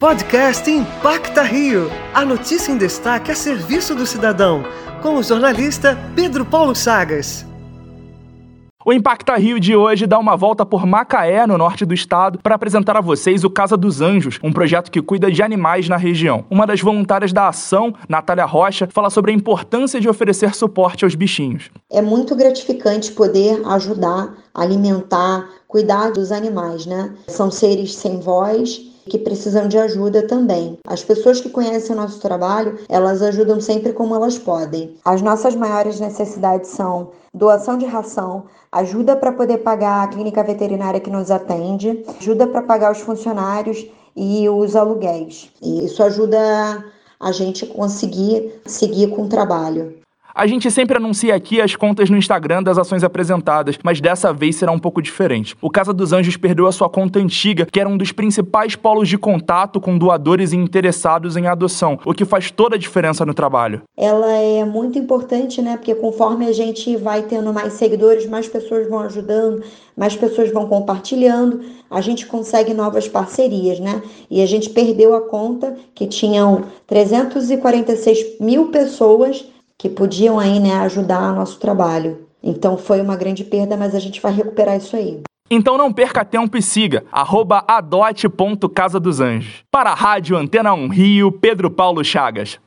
Podcast Impacta Rio. A notícia em destaque a serviço do cidadão. Com o jornalista Pedro Paulo Chagas. O Impacta Rio de hoje dá uma volta por Macaé, no norte do estado, para apresentar a vocês o Casa dos Anjos, um projeto que cuida de animais na região. Uma das voluntárias da ação, Natália Rocha, fala sobre a importância de oferecer suporte aos bichinhos. É muito gratificante poder ajudar, alimentar, cuidar dos animais, né? São seres sem voz que precisam de ajuda também. As pessoas que conhecem o nosso trabalho, elas ajudam sempre como elas podem. As nossas maiores necessidades são doação de ração, ajuda para poder pagar a clínica veterinária que nos atende, ajuda para pagar os funcionários e os aluguéis. E isso ajuda a gente conseguir seguir com o trabalho. A gente sempre anuncia aqui as contas no Instagram das ações apresentadas, mas dessa vez será um pouco diferente. O Casa dos Anjos perdeu a sua conta antiga, que era um dos principais polos de contato com doadores e interessados em adoção, o que faz toda a diferença no trabalho. Ela é muito importante, né? Porque conforme a gente vai tendo mais seguidores, mais pessoas vão ajudando, mais pessoas vão compartilhando, a gente consegue novas parcerias, né? E a gente perdeu a conta que tinham 346 mil pessoas que podiam aí, né, ajudar o nosso trabalho. Então foi uma grande perda, mas a gente vai recuperar isso aí. Então não perca tempo e siga, arroba adote.casa dos anjos. Para a Rádio Antena 1 Rio, Pedro Paulo Chagas.